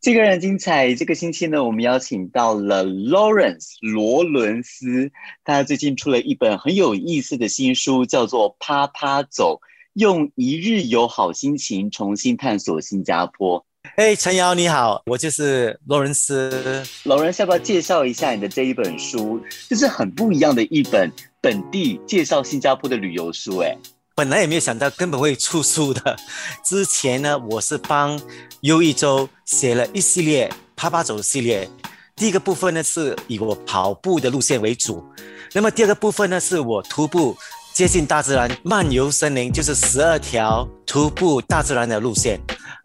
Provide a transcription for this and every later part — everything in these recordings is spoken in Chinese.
这个人精彩。这个星期呢，我们邀请到了 Lawrence 罗伦斯，他最近出了一本很有意思的新书，叫做《啪啪走》，用一日游好心情重新探索新加坡。哎，陈瑶你好，我就是罗伦斯。罗伦斯要不要介绍一下你的这一本书？就是很不一样的一本本地介绍新加坡的旅游书，哎。本来也没有想到根本会出书的。之前呢，我是帮优一周写了一系列啪啪走系列。第一个部分呢，是以我跑步的路线为主。那么第二个部分呢，是我徒步接近大自然、漫游森林，就是十二条徒步大自然的路线。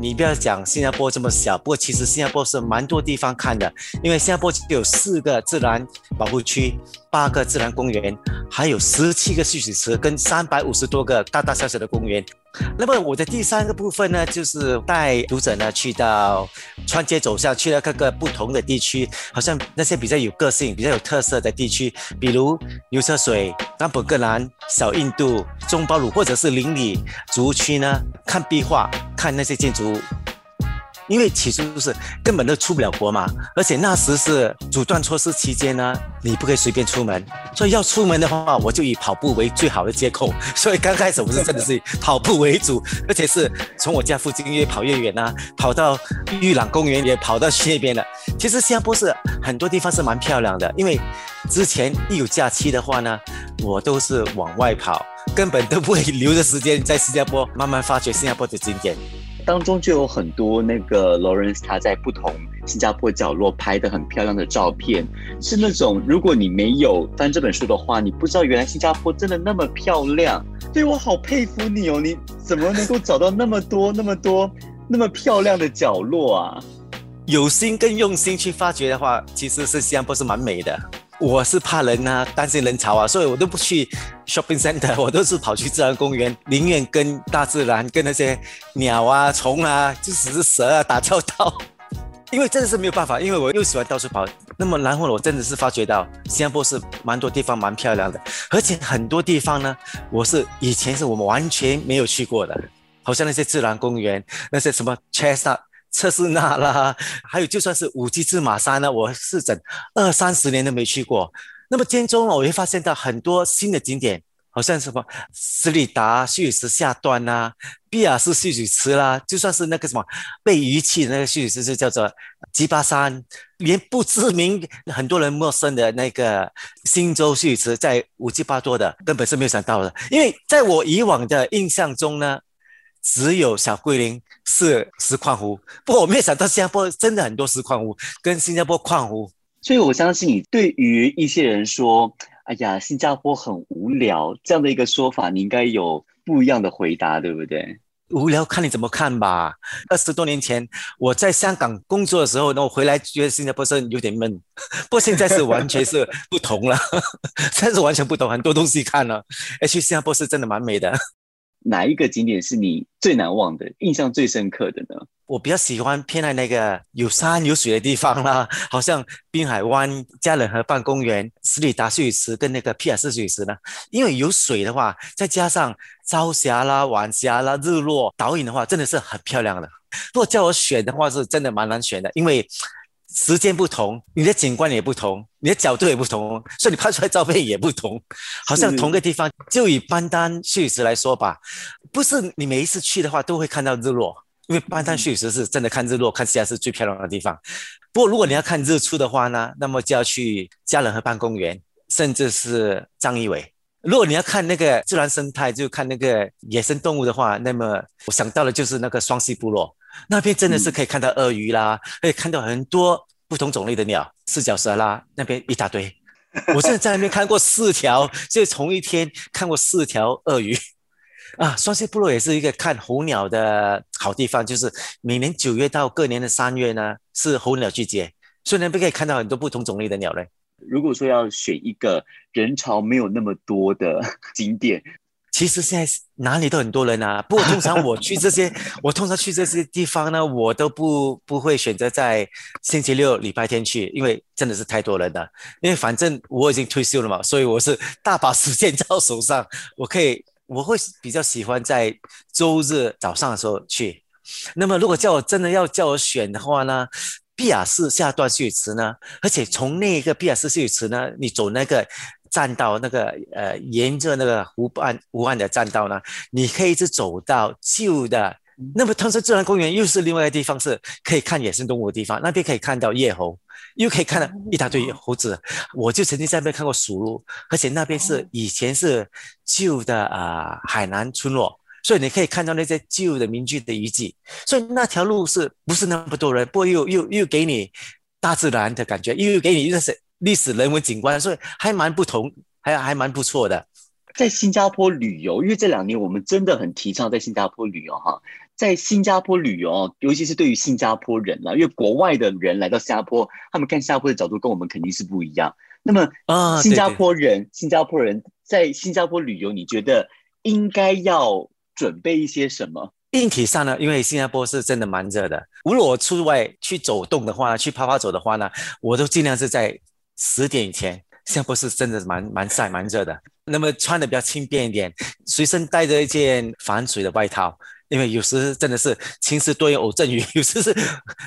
你不要讲新加坡这么小，不过其实新加坡是蛮多地方看的，因为新加坡有四个自然保护区。八个自然公园，还有十七个蓄水池，跟三百五十多个大大小小的公园。那么我的第三个部分呢，就是带读者呢去到穿街走巷，去了各个不同的地区，好像那些比较有个性、比较有特色的地区，比如牛车水、丹普格兰、小印度、中巴鲁，或者是邻里族区呢，看壁画，看那些建筑。因为起初就是根本都出不了国嘛，而且那时是阻断措施期间呢，你不可以随便出门，所以要出门的话，我就以跑步为最好的借口。所以刚开始我是真的是以跑步为主，而且是从我家附近越跑越远呐，跑到玉朗公园也跑到去那边了。其实新加坡是很多地方是蛮漂亮的，因为之前一有假期的话呢，我都是往外跑，根本都不会留着时间在新加坡慢慢发掘新加坡的景点。当中就有很多那个 Lawrence 他在不同新加坡角落拍的很漂亮的照片，是那种如果你没有翻这本书的话，你不知道原来新加坡真的那么漂亮。对我好佩服你哦，你怎么能够找到那么多那么多那么漂亮的角落啊？有心跟用心去发掘的话，其实是新加坡是蛮美的。我是怕人啊，担心人潮啊，所以我都不去 shopping center，我都是跑去自然公园，宁愿跟大自然、跟那些鸟啊、虫啊，就只是蛇啊打交道。因为真的是没有办法，因为我又喜欢到处跑。那么然后我真的是发觉到新加坡是蛮多地方蛮漂亮的，而且很多地方呢，我是以前是我们完全没有去过的，好像那些自然公园，那些什么 Chestnut。测试那啦，还有就算是五 G 芝马山呢，我是整二三十年都没去过。那么间中我会发现到很多新的景点，好像什么斯里达蓄水池下端呐，比亚斯蓄水池啦，就算是那个什么被遗弃的那个蓄水池，就叫做吉巴山，连不知名、很多人陌生的那个新洲蓄水池，在五七八多的，根本是没有想到的。因为在我以往的印象中呢。只有小桂林是石矿湖，不过我没有想到新加坡真的很多石矿湖，跟新加坡矿湖。所以我相信你对于一些人说“哎呀，新加坡很无聊”这样的一个说法，你应该有不一样的回答，对不对？无聊看你怎么看吧。二十多年前我在香港工作的时候，那我回来觉得新加坡是有点闷，不过现在是完全是不同了，现在是完全不同，很多东西看了。而去新加坡是真的蛮美的。哪一个景点是你最难忘的、印象最深刻的呢？我比较喜欢偏爱那个有山有水的地方啦，好像滨海湾、嘉仁河畔公园、斯里达水池跟那个皮尔斯水池呢。因为有水的话，再加上朝霞啦、晚霞啦、日落、倒影的话，真的是很漂亮的。如果叫我选的话，是真的蛮难选的，因为。时间不同，你的景观也不同，你的角度也不同，所以你拍出来照片也不同。好像同个地方，就以班丹蓄池来说吧，不是你每一次去的话都会看到日落，因为班丹蓄池是真的看日落，看起来是最漂亮的地方。不过如果你要看日出的话呢，那么就要去嘉仁河畔公园，甚至是张义伟。如果你要看那个自然生态，就看那个野生动物的话，那么我想到的就是那个双溪部落。那边真的是可以看到鳄鱼啦，可以看到很多不同种类的鸟，四脚蛇啦，那边一大堆。我现在在那边看过四条，就同一天看过四条鳄鱼。啊，双溪部落也是一个看候鸟的好地方，就是每年九月到各年的三月呢，是候鸟季节，所以那边可以看到很多不同种类的鸟类。如果说要选一个人潮没有那么多的景点。其实现在哪里都很多人啊，不过通常我去这些，我通常去这些地方呢，我都不不会选择在星期六、礼拜天去，因为真的是太多人了。因为反正我已经退休了嘛，所以我是大把时间在手上，我可以我会比较喜欢在周日早上的时候去，那么如果叫我真的要叫我选的话呢，毕亚士下段水池呢，而且从那个毕亚士水池呢，你走那个栈道，那个呃沿着那个湖岸湖岸的栈道呢，你可以一直走到旧的。那么同时自然公园又是另外一个地方，是可以看野生动物的地方，那边可以看到叶猴。又可以看到一大堆猴子，我就曾经在那边看过鼠鹿，而且那边是以前是旧的啊海南村落，所以你可以看到那些旧的民居的遗迹，所以那条路是不是那么多人？不过又又又给你大自然的感觉，又给你认识历史人文景观，所以还蛮不同，还还蛮不错的。在新加坡旅游，因为这两年我们真的很提倡在新加坡旅游哈。在新加坡旅游，尤其是对于新加坡人啦，因为国外的人来到新加坡，他们看新加坡的角度跟我们肯定是不一样。那么，啊，新加坡人，新加坡人在新加坡旅游，你觉得应该要准备一些什么？硬体上呢？因为新加坡是真的蛮热的，如果我出外去走动的话，去跑跑走的话呢，我都尽量是在十点以前。新加坡是真的蛮蛮晒蛮热的，那么穿的比较轻便一点，随身带着一件防水的外套。因为有时真的是晴时多云偶阵雨，有时是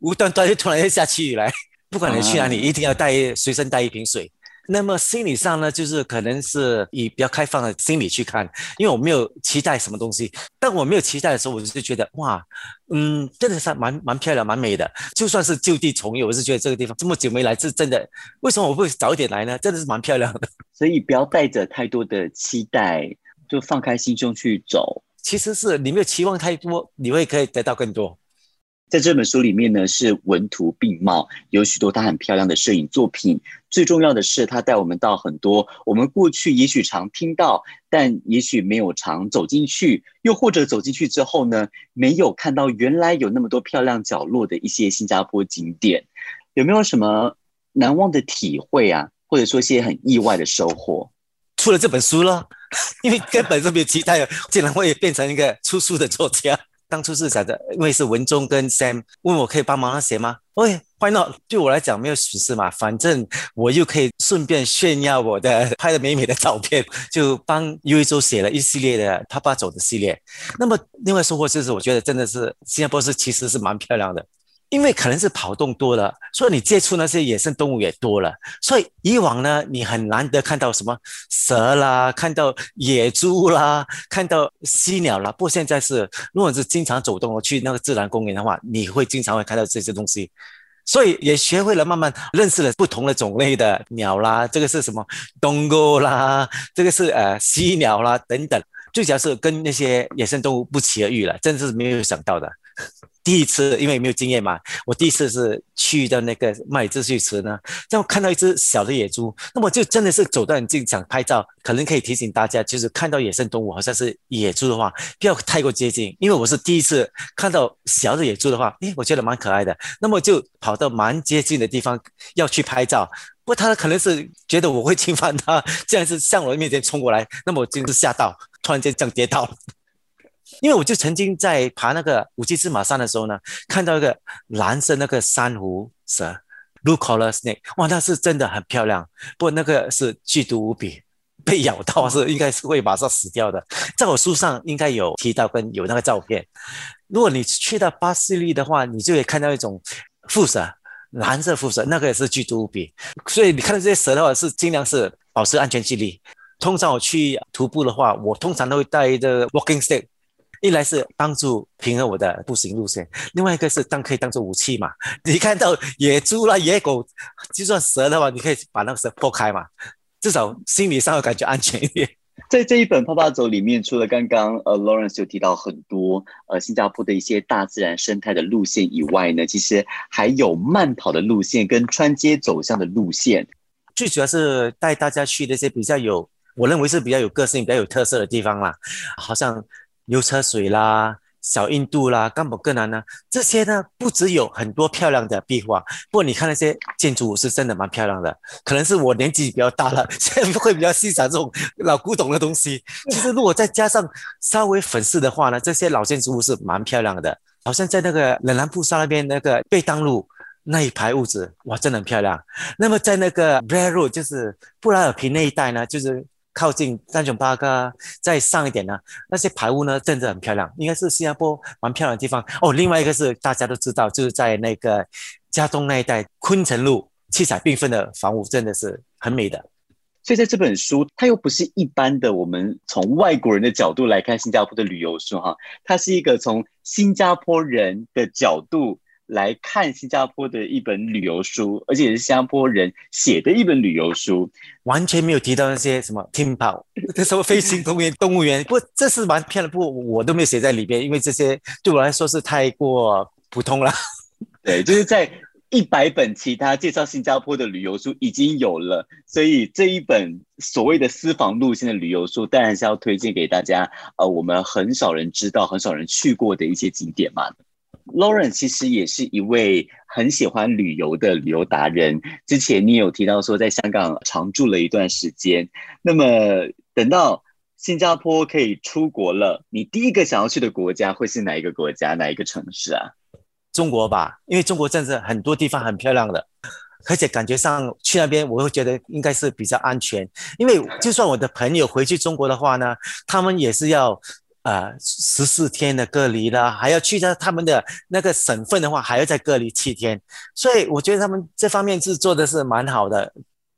无端端就突然间下起雨来。不管你去哪里，一定要带随身带一瓶水。那么心理上呢，就是可能是以比较开放的心理去看，因为我没有期待什么东西。但我没有期待的时候，我就觉得哇，嗯，真的是蛮蛮漂亮、蛮美的。就算是就地重游，我是觉得这个地方这么久没来，是真的。为什么我会早一点来呢？真的是蛮漂亮的。所以不要带着太多的期待，就放开心胸去走。其实是你没有期望太多，你会可以得到更多。在这本书里面呢，是文图并茂，有许多他很漂亮的摄影作品。最重要的是，他带我们到很多我们过去也许常听到，但也许没有常走进去，又或者走进去之后呢，没有看到原来有那么多漂亮角落的一些新加坡景点。有没有什么难忘的体会啊？或者说一些很意外的收获？出了这本书了。因为根本就没有期待，竟然会变成一个出书的作家。当初是想着，因为是文中跟 Sam 问我可以帮忙他写吗？OK，Why not？对我来讲没有损失嘛，反正我又可以顺便炫耀我的拍的美美的照片，就帮 U 一周写了一系列的他爸走的系列。那么另外收获就是，我觉得真的是新加坡是其实是蛮漂亮的。因为可能是跑动多了，所以你接触那些野生动物也多了，所以以往呢，你很难得看到什么蛇啦，看到野猪啦，看到犀鸟啦。不过现在是，如果是经常走动去那个自然公园的话，你会经常会看到这些东西，所以也学会了慢慢认识了不同的种类的鸟啦，这个是什么东哥啦，这个是呃犀鸟啦等等，最主要是跟那些野生动物不期而遇了，真是没有想到的。第一次，因为没有经验嘛，我第一次是去到那个麦子去池呢，这样看到一只小的野猪，那么就真的是走到很近想拍照，可能可以提醒大家，就是看到野生动物好像是野猪的话，不要太过接近，因为我是第一次看到小的野猪的话，诶，我觉得蛮可爱的，那么就跑到蛮接近的地方要去拍照，不过他可能是觉得我会侵犯他，这样是向我的面前冲过来，那么我真是吓到，突然间这样跌倒了。因为我就曾经在爬那个五七芝麻山的时候呢，看到一个蓝色那个珊瑚蛇，blue color snake，哇，那是真的很漂亮。不过那个是剧毒无比，被咬到是应该是会马上死掉的。在我书上应该有提到跟有那个照片。如果你去到巴西利的话，你就会看到一种蝮蛇，蓝色蝮蛇，那个也是剧毒无比。所以你看到这些蛇的话，是尽量是保持安全距离。通常我去徒步的话，我通常都会带一个 walking stick。一来是帮助平衡我的步行路线，另外一个是当可以当做武器嘛。你看到野猪啦、野狗，就算蛇的话，你可以把那个蛇破开嘛，至少心理上会感觉安全一点。在这一本《泡泡走》里面，除了刚刚呃 Lawrence 有提到很多呃新加坡的一些大自然生态的路线以外呢，其实还有慢跑的路线跟穿街走巷的路线。最主要是带大家去那些比较有，我认为是比较有个性、比较有特色的地方啦，好像。牛车水啦，小印度啦，干宝更难呢。这些呢，不只有很多漂亮的壁画，不过你看那些建筑物是真的蛮漂亮的。可能是我年纪比较大了，现在会比较欣赏这种老古董的东西。其实如果再加上稍微粉饰的话呢，这些老建筑物是蛮漂亮的。好像在那个冷兰布沙那边那个贝当路那一排屋子，哇，真的很漂亮。那么在那个 b r a r o 就是布拉尔皮那一带呢，就是靠近丹囧巴哥再上一点呢，那些排屋呢真的很漂亮，应该是新加坡蛮漂亮的地方哦。另外一个是大家都知道，就是在那个加东那一带昆城路，七彩缤纷的房屋真的是很美的。所以在这本书，它又不是一般的我们从外国人的角度来看新加坡的旅游书哈，它是一个从新加坡人的角度来看新加坡的一本旅游书，而且是新加坡人写的一本旅游书，完全没有提到那些什么 team park，什么飞行公园、动物园，不，这是蛮骗了，不，我都没有写在里边，因为这些对我来说是太过普通了。对，就是在。一百本其他介绍新加坡的旅游书已经有了，所以这一本所谓的私房路线的旅游书，当然是要推荐给大家。呃，我们很少人知道、很少人去过的一些景点嘛。Lauren 其实也是一位很喜欢旅游的旅游达人。之前你有提到说在香港常住了一段时间，那么等到新加坡可以出国了，你第一个想要去的国家会是哪一个国家、哪一个城市啊？中国吧，因为中国真的很多地方很漂亮的，而且感觉上去那边我会觉得应该是比较安全。因为就算我的朋友回去中国的话呢，他们也是要呃十四天的隔离啦，还要去到他们的那个省份的话，还要再隔离七天。所以我觉得他们这方面是做的是蛮好的。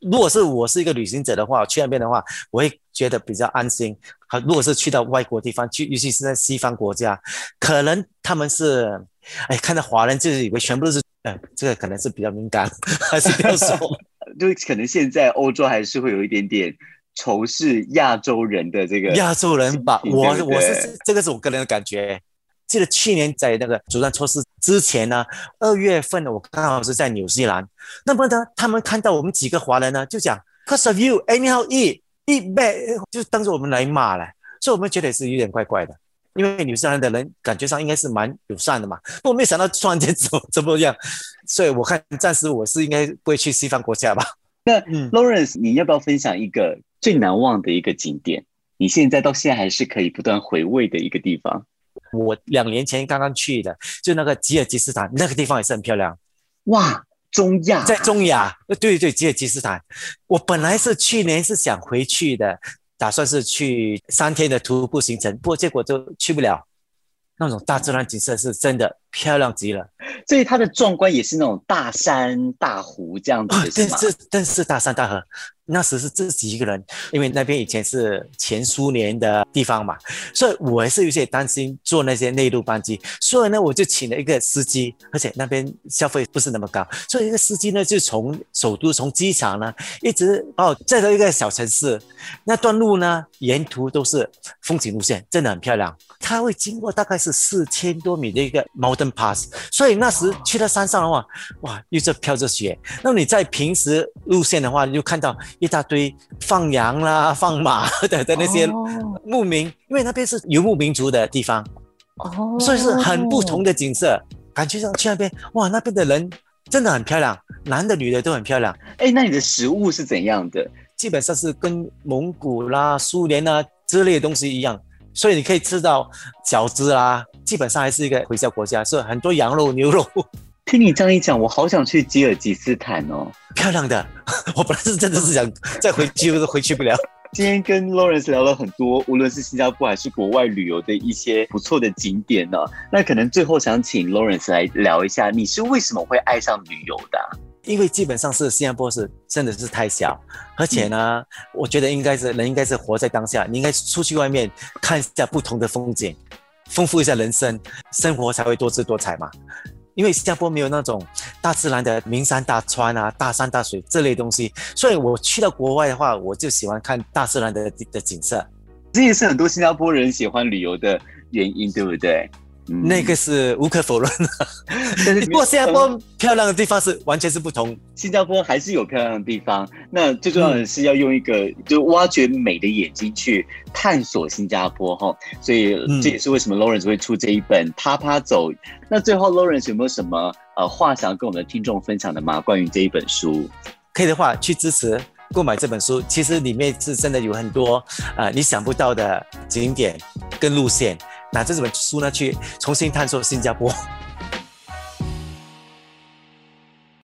如果是我是一个旅行者的话，去那边的话，我会觉得比较安心。好，如果是去到外国地方去，尤其是在西方国家，可能他们是。哎，看到华人就是以为全部都是，呃，这个可能是比较敏感，还是不要说，就可能现在欧洲还是会有一点点仇视亚洲人的这个亚洲人吧。我我是这个是我个人的感觉。记得去年在那个主张措施之前呢，二月份我刚好是在纽西兰，那么呢，他们看到我们几个华人呢，就讲 “cause of you anyhow eat eat bad”，就当着我们来骂了，所以我们觉得是有点怪怪的。因为纽西兰的人感觉上应该是蛮友善的嘛，我没想到突然间怎么怎么样，所以我看暂时我是应该不会去西方国家吧。那 Lawrence，你要不要分享一个最难忘的一个景点？你现在到现在还是可以不断回味的一个地方？我两年前刚刚去的，就那个吉尔吉斯坦，那个地方也是很漂亮。哇，中亚，在中亚，对对，吉尔吉斯坦，我本来是去年是想回去的。打算是去三天的徒步行程，不过结果就去不了。那种大自然景色是真的漂亮极了，所以它的壮观也是那种大山大湖这样子，是吗？是，但是大山大河。那时是自己一个人，因为那边以前是前苏联的地方嘛，所以我还是有些担心坐那些内陆班机，所以呢，我就请了一个司机，而且那边消费不是那么高，所以一个司机呢就从首都从机场呢一直把我载到一个小城市，那段路呢沿途都是风景路线，真的很漂亮。它会经过大概是四千多米的一个 mountain pass，所以那时去到山上的话，哇，又在飘着雪。那你在平时路线的话，你就看到。一大堆放羊啦、放马的的那些牧民，因为那边是游牧民族的地方，哦，所以是很不同的景色。感觉上去那边，哇，那边的人真的很漂亮，男的、女的都很漂亮。哎，那你的食物是怎样的？基本上是跟蒙古啦、苏联啊之类的东西一样，所以你可以吃到饺子啦。基本上还是一个回教国家，是很多羊肉、牛肉。听你这样一讲，我好想去吉尔吉斯坦哦，漂亮的。我本来是真的是想再回去，都回去不了。今天跟 Lawrence 聊了很多，无论是新加坡还是国外旅游的一些不错的景点呢。那可能最后想请 Lawrence 来聊一下，你是为什么会爱上旅游的？因为基本上是新加坡是真的是太小，而且呢，我觉得应该是人应该是活在当下，你应该出去外面看一下不同的风景，丰富一下人生，生活才会多姿多彩嘛。因为新加坡没有那种大自然的名山大川啊、大山大水这类东西，所以我去到国外的话，我就喜欢看大自然的的景色。这也是很多新加坡人喜欢旅游的原因，对不对？那个是无可否认的，不过新加坡漂亮的地方是完全是不同。新加坡还是有漂亮的地方，那最重要的是要用一个就挖掘美的眼睛去探索新加坡哈。所以这也是为什么 Lawrence 会出这一本《啪啪走》。那最后 Lawrence 有没有什么呃话想要跟我们的听众分享的吗？关于这一本书，可以的话去支持购买这本书。其实里面是真的有很多呃你想不到的景点跟路线。拿这本书呢，去重新探索新加坡。